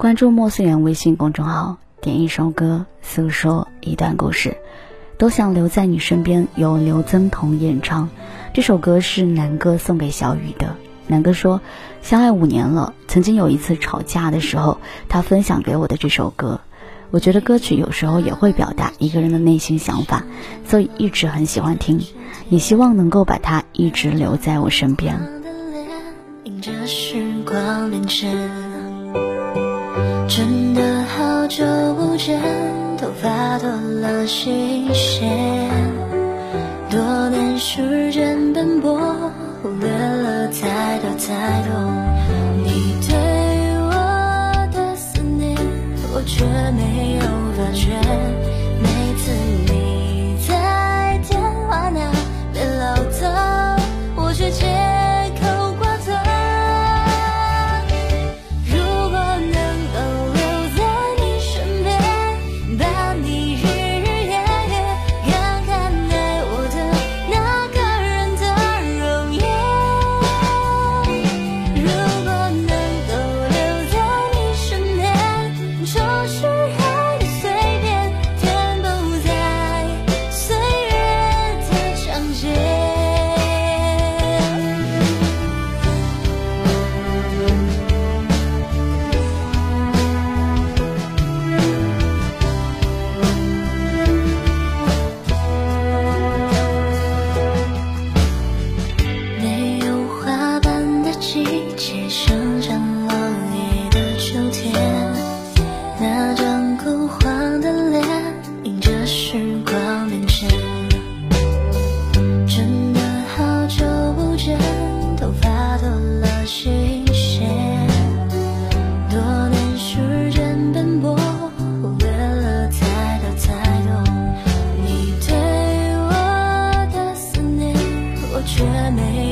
关注莫思源微信公众号，点一首歌，诉说一段故事。都想留在你身边，由刘增彤演唱。这首歌是南哥送给小雨的。南哥说，相爱五年了，曾经有一次吵架的时候，他分享给我的这首歌。我觉得歌曲有时候也会表达一个人的内心想法，所以一直很喜欢听，也希望能够把它一直留在我身边。迎着时光凌晨真的好久不见，头发多了新鲜。多年时间奔波，忽略了太多太多。你对我的思念，我却没有发觉。每次。枯黄的脸，迎着时光变迁。真的好久不见，头发多了几线。多年时间奔波，忽略了太多太多。你对我的思念，我却没。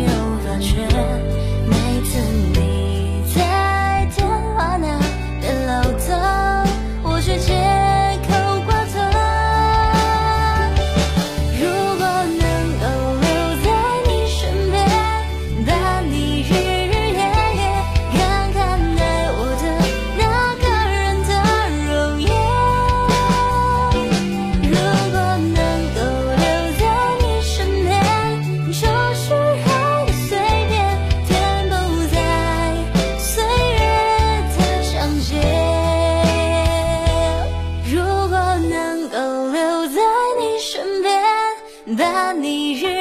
把你日